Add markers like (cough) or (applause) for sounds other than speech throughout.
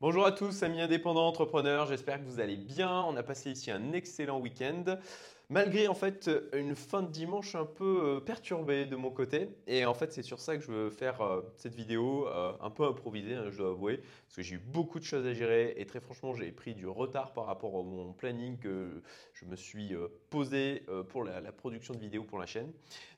Bonjour à tous, amis indépendants, entrepreneurs, j'espère que vous allez bien. On a passé ici un excellent week-end, malgré en fait une fin de dimanche un peu euh, perturbée de mon côté. Et en fait, c'est sur ça que je veux faire euh, cette vidéo euh, un peu improvisée, hein, je dois avouer, parce que j'ai eu beaucoup de choses à gérer et très franchement, j'ai pris du retard par rapport à mon planning que je me suis posé pour la, la, production de vidéos pour la chaîne.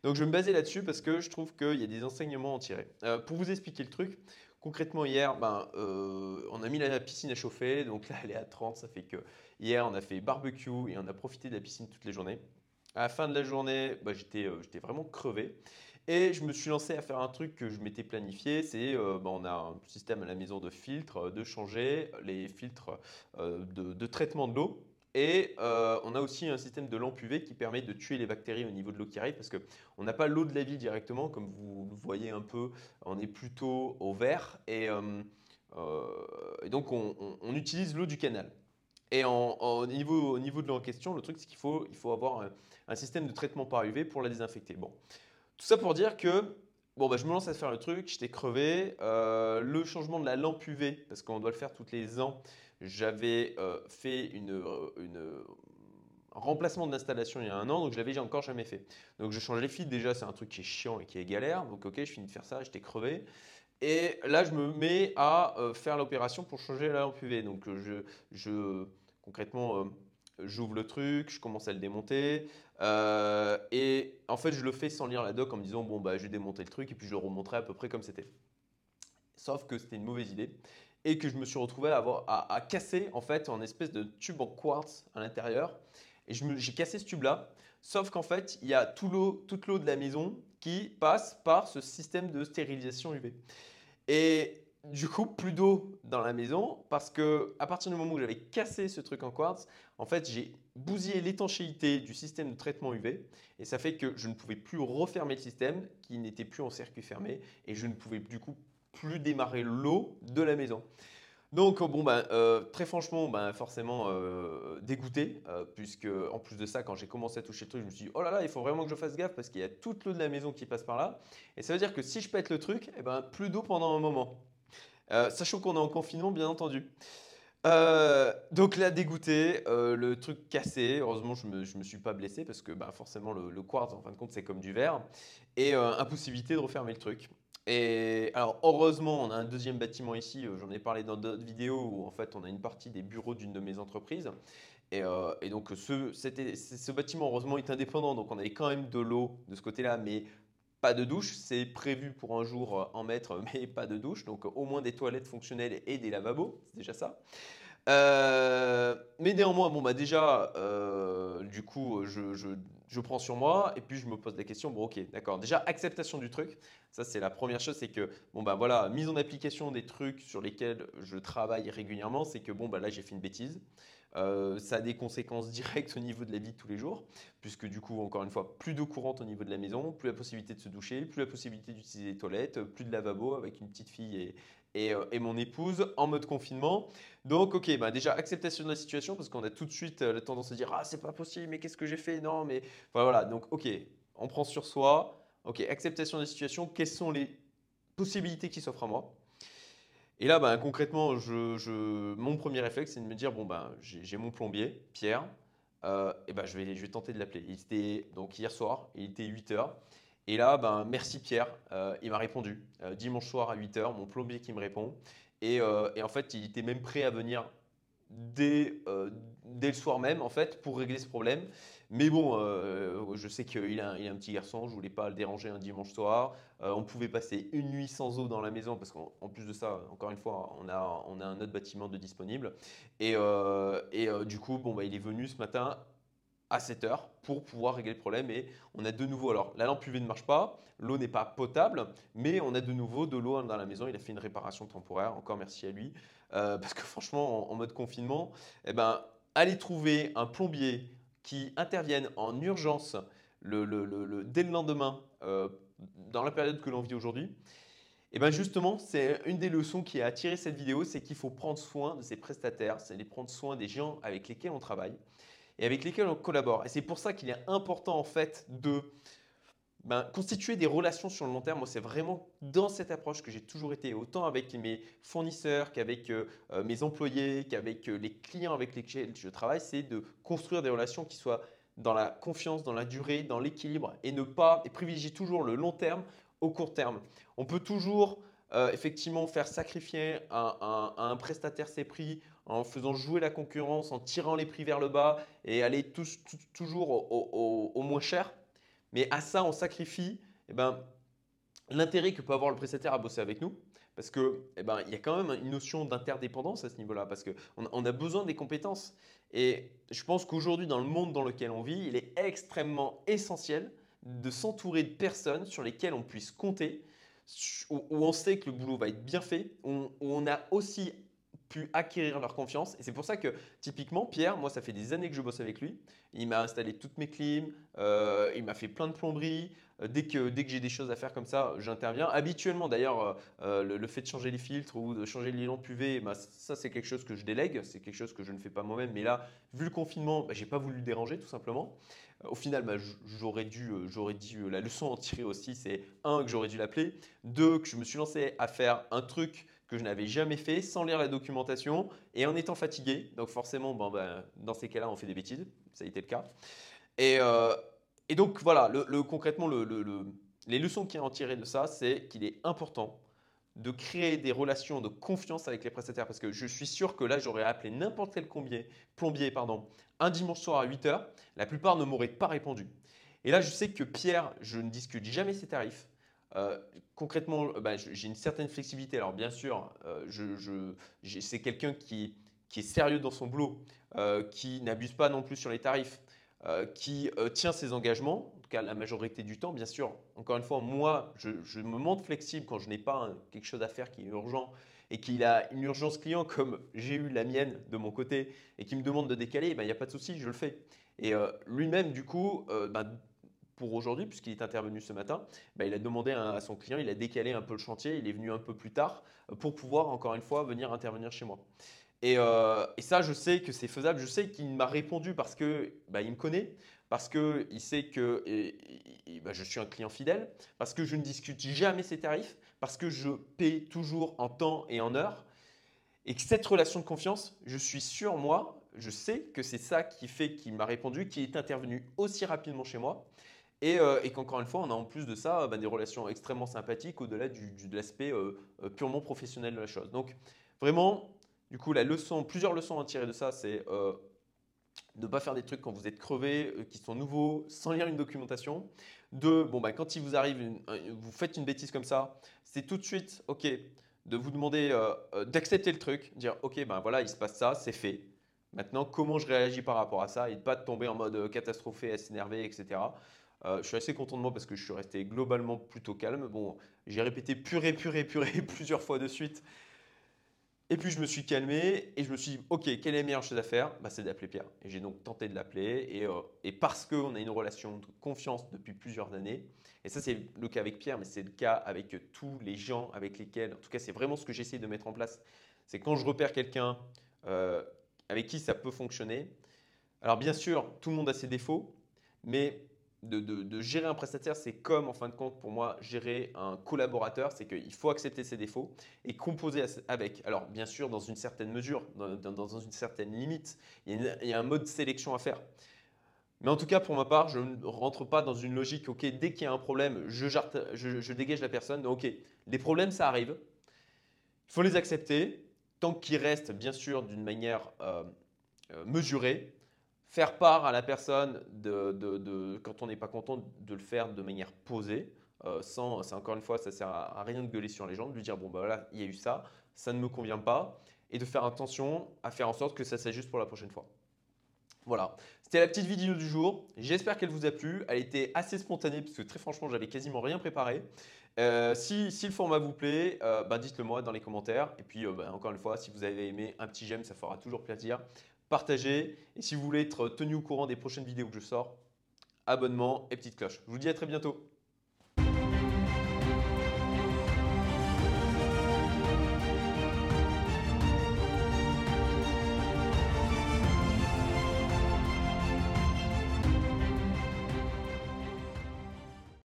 Donc, je vais me baser là-dessus parce que je trouve qu'il y a des enseignements à en tirer. pour vous expliquer le truc, Concrètement, hier, ben, euh, on a mis la piscine à chauffer. Donc là, elle est à 30. Ça fait que hier, on a fait barbecue et on a profité de la piscine toute les journées. À la fin de la journée, ben, j'étais vraiment crevé. Et je me suis lancé à faire un truc que je m'étais planifié. C'est euh, ben, on a un système à la maison de filtres, de changer les filtres de traitement de l'eau. Et euh, on a aussi un système de lampe UV qui permet de tuer les bactéries au niveau de l'eau qui arrive parce qu'on n'a pas l'eau de la vie directement, comme vous le voyez un peu, on est plutôt au vert et, euh, euh, donc on, utilise l'eau du canal. Et au, niveau, de l'eau en question, le truc c'est qu'il faut, il faut avoir un, système de traitement par UV pour la désinfecter. Bon, tout ça pour dire que Bon, bah, je me lance à faire le truc, j'étais crevé. le changement de la lampe UV, parce qu'on doit le faire toutes les ans, j'avais euh, fait une, euh, remplacement de l'installation il y a un an, donc je l'avais encore jamais fait. Donc je change les fils, déjà c'est un truc qui est chiant et qui est galère, donc ok, je finis de faire ça, j'étais crevé. Et là je me mets à euh, faire l'opération pour changer la lampe UV. Donc je, je concrètement, j'ouvre le truc, je commence à le démonter, et en fait je le fais sans lire la doc en me disant bon bah je vais démonter le truc et puis je le remonterai à peu près comme c'était. Sauf que c'était une mauvaise idée et que je me suis retrouvé à, avoir, à, casser en fait un espèce de tube en quartz à l'intérieur. Et j'ai cassé ce tube-là, sauf qu'en fait, il y a tout toute l'eau de la maison qui passe par ce système de stérilisation UV. Et du coup, plus d'eau dans la maison parce que à partir du moment où j'avais cassé ce truc en quartz, en fait, j'ai bousillé l'étanchéité du système de traitement UV et ça fait que je ne pouvais plus refermer le système qui n'était plus en circuit fermé et je ne pouvais du coup plus démarrer l'eau de la maison. Donc, bon, ben, euh, très franchement, ben, forcément euh, dégoûté, euh, puisque en plus de ça, quand j'ai commencé à toucher le truc, je me suis dit, oh là là, il faut vraiment que je fasse gaffe parce qu'il y a toute l'eau de la maison qui passe par là. Et ça veut dire que si je pète le truc, eh ben, plus d'eau pendant un moment. Sachant qu'on est en confinement, bien entendu. donc là, dégoûté, le truc cassé. Heureusement, je ne me, suis pas blessé parce que ben, forcément, le, le, quartz, en fin de compte, c'est comme du verre. Et impossibilité de refermer le truc. Et alors, heureusement, on a un deuxième bâtiment ici. Euh, j'en ai parlé dans d'autres vidéos où en fait, on a une partie des bureaux d'une de mes entreprises. Et, euh, donc, ce, ce, bâtiment, heureusement, est indépendant. Donc, on avait quand même de l'eau de ce côté-là, mais pas de douche. C'est prévu pour un jour euh, en mettre, (laughs) mais pas de douche. Donc, au moins des toilettes fonctionnelles et des lavabos. C'est déjà ça. mais néanmoins, bon, bah déjà, du coup, je prends sur moi et puis je me pose la question, bon ok, d'accord, déjà acceptation du truc, ça c'est la première chose, c'est que, bon bah voilà, mise en application des trucs sur lesquels je travaille régulièrement, c'est que bon bah là j'ai fait une bêtise, euh, ça a des conséquences directes au niveau de la vie de tous les jours, puisque du coup, encore une fois, plus d'eau courante au niveau de la maison, plus la possibilité de se doucher, plus la possibilité d'utiliser les toilettes, plus de lavabo avec une petite fille et, euh, mon épouse en mode confinement. Donc, ok, bah déjà acceptation de la situation parce qu'on a tout de suite euh, la tendance à dire ah c'est pas possible, mais qu'est-ce que j'ai fait? Non, mais voilà. Donc, ok, on prend sur soi. Ok, acceptation de la situation. Quelles sont les possibilités qui s'offrent à moi? Et là, bah, concrètement, mon premier réflexe, c'est de me dire bon ben, j'ai mon plombier, Pierre. Euh, et ben, je vais, tenter de l'appeler. Il était donc hier soir, il était 8 heures. Et là, merci Pierre, euh, il m'a répondu. Euh, dimanche soir à 8h, mon plombier qui me répond. Et, en fait, il était même prêt à venir dès, dès, le soir même, en fait, pour régler ce problème. Mais bon, je sais qu'il a, a, un petit garçon, je voulais pas le déranger un dimanche soir. on pouvait passer une nuit sans eau dans la maison, parce qu'en plus de ça, encore une fois, on a, on a un autre bâtiment de disponible. Et, et du coup, bon, bah, il est venu ce matin à 7 heures pour pouvoir régler le problème. Et on a de nouveau, alors la lampe UV ne marche pas, l'eau n'est pas potable, mais on a de nouveau de l'eau dans la maison. Il a fait une réparation temporaire, encore merci à lui. Euh, parce que franchement, en, mode confinement, eh ben, aller trouver un plombier qui intervienne en urgence le, le, dès le lendemain, euh, dans la période que l'on vit aujourd'hui, et eh bien justement, c'est une des leçons qui a attiré cette vidéo, c'est qu'il faut prendre soin de ses prestataires, c'est prendre soin des gens avec lesquels on travaille et avec lesquels on collabore. Et c'est pour ça qu'il est important en fait de ben, constituer des relations sur le long terme, moi, c'est vraiment dans cette approche que j'ai toujours été, autant avec mes fournisseurs qu'avec euh, euh, mes employés, qu'avec euh, les clients avec lesquels je travaille, c'est de construire des relations qui soient dans la confiance, dans la durée, dans l'équilibre et ne pas et privilégier toujours le long terme au court terme. On peut toujours effectivement faire sacrifier un, un, prestataire ses prix en faisant jouer la concurrence, en tirant les prix vers le bas et aller toujours au moins cher. Mais à ça, on sacrifie eh ben, l'intérêt que peut avoir le prestataire à bosser avec nous. Parce qu'il eh ben, y a quand même une notion d'interdépendance à ce niveau-là, parce qu'on on a besoin des compétences. Et je pense qu'aujourd'hui, dans le monde dans lequel on vit, il est extrêmement essentiel de s'entourer de personnes sur lesquelles on puisse compter, où, on sait que le boulot va être bien fait, où on a aussi pu acquérir leur confiance. Et c'est pour ça que, typiquement, Pierre, moi, ça fait des années que je bosse avec lui. Il m'a installé toutes mes clims, euh, il m'a fait plein de plomberies. Euh, dès que, dès que j'ai des choses à faire comme ça, j'interviens. Habituellement, d'ailleurs, euh, le, fait de changer les filtres ou de changer lampes UV, bah, ça, c'est quelque chose que je délègue. C'est quelque chose que je ne fais pas moi-même. Mais là, vu le confinement, bah, je n'ai pas voulu le déranger, tout simplement. Au final, bah, j'aurais dû, j'aurais dû la leçon en tirer aussi, c'est un, que j'aurais dû l'appeler, deux, que je me suis lancé à faire un truc que je n'avais jamais fait sans lire la documentation et en étant fatigué. Donc forcément, bon, ben, dans ces cas-là, on fait des bêtises. Ça a été le cas. Et, euh, et donc voilà, le, concrètement, les leçons qui en tiré de ça, c'est qu'il est important de créer des relations de confiance avec les prestataires parce que je suis sûr que là, j'aurais appelé n'importe quel plombier, plombier pardon, un dimanche soir à 8 h la plupart ne m'auraient pas répondu. Et là, je sais que Pierre, je ne discute jamais ses tarifs. Euh, concrètement, euh, bah, j'ai une certaine flexibilité. Alors bien sûr, euh, c'est quelqu'un qui, est sérieux dans son boulot, qui n'abuse pas non plus sur les tarifs, qui tient ses engagements, en tout cas la majorité du temps. Bien sûr, encore une fois, moi, je, me montre flexible quand je n'ai pas quelque chose à faire qui est urgent et qu'il a une urgence client comme j'ai eu la mienne de mon côté et qui me demande de décaler, bah, il n'y a pas de souci, je le fais. Et lui-même, du coup, bah, pour aujourd'hui, puisqu'il est intervenu ce matin, bah, il a demandé à, son client, il a décalé un peu le chantier, il est venu un peu plus tard euh, pour pouvoir, encore une fois, venir intervenir chez moi. Euh, et, ça, je sais que c'est faisable. Je sais qu'il m'a répondu parce que bah, il me connaît, parce qu'il sait que bah, je suis un client fidèle, parce que je ne discute jamais ses tarifs, parce que je paie toujours en temps et en heure. Et que cette relation de confiance, je suis sûr, moi, je sais que c'est ça qui fait qu'il m'a répondu, qui est intervenu aussi rapidement chez moi. Euh, et, qu'encore une fois, on a en plus de ça bah, des relations extrêmement sympathiques au-delà de l'aspect euh, euh, purement professionnel de la chose. Donc vraiment, du coup, plusieurs leçons à tirer de ça, c'est de ne pas faire des trucs quand vous êtes crevé, qui sont nouveaux, sans lire une documentation. De, bon, bah, quand il vous arrive, vous faites une bêtise comme ça, c'est tout de suite, ok, de vous demander d'accepter le truc, dire, ok, ben voilà, il se passe ça, c'est fait. Maintenant, comment je réagis par rapport à ça et de pas tomber en mode catastrophé, à s'énerver, etc. Euh, je suis assez content de moi parce que je suis resté globalement plutôt calme. Bon, j'ai répété purée, purée, purée (laughs) plusieurs fois de suite. Et puis je me suis calmé et je me suis dit, ok, quelle est la meilleure chose à faire? Bah, C'est d'appeler Pierre. Et j'ai donc tenté de l'appeler. Et, euh, et, parce qu'on a une relation de confiance depuis plusieurs années, et ça c'est le cas avec Pierre, mais c'est le cas avec tous les gens avec lesquels, en tout cas c'est vraiment ce que j'essaie de mettre en place, c'est quand je repère quelqu'un euh, avec qui ça peut fonctionner. Alors bien sûr, tout le monde a ses défauts, mais de, gérer un prestataire, c'est comme, en fin de compte, pour moi, gérer un collaborateur. C'est qu'il faut accepter ses défauts et composer avec. Alors, bien sûr, dans une certaine mesure, dans, une certaine limite, il y, a un mode sélection à faire. Mais en tout cas, pour ma part, je ne rentre pas dans une logique, OK, dès qu'il y a un problème, je, je, dégage la personne. OK, les problèmes, ça arrive. Il faut les accepter, tant qu'ils restent, bien sûr, d'une manière euh, euh, mesurée faire part à la personne de, quand on n'est pas content de le faire de manière posée. Euh, sans, c'est encore une fois, ça sert à, rien de gueuler sur les gens, de lui dire bon bah voilà, il y a eu ça, ça ne me convient pas, et de faire attention à faire en sorte que ça s'ajuste pour la prochaine fois. Voilà, c'était la petite vidéo du jour. J'espère qu'elle vous a plu. Elle était assez spontanée parce que très franchement, j'avais quasiment rien préparé. Euh, si, le format vous plaît, euh, bah, dites-le moi dans les commentaires. Et puis, bah, encore une fois, si vous avez aimé, un petit j'aime, ça fera toujours plaisir partagez. Et si vous voulez être tenu au courant des prochaines vidéos que je sors, abonnement et petite cloche. Je vous dis à très bientôt.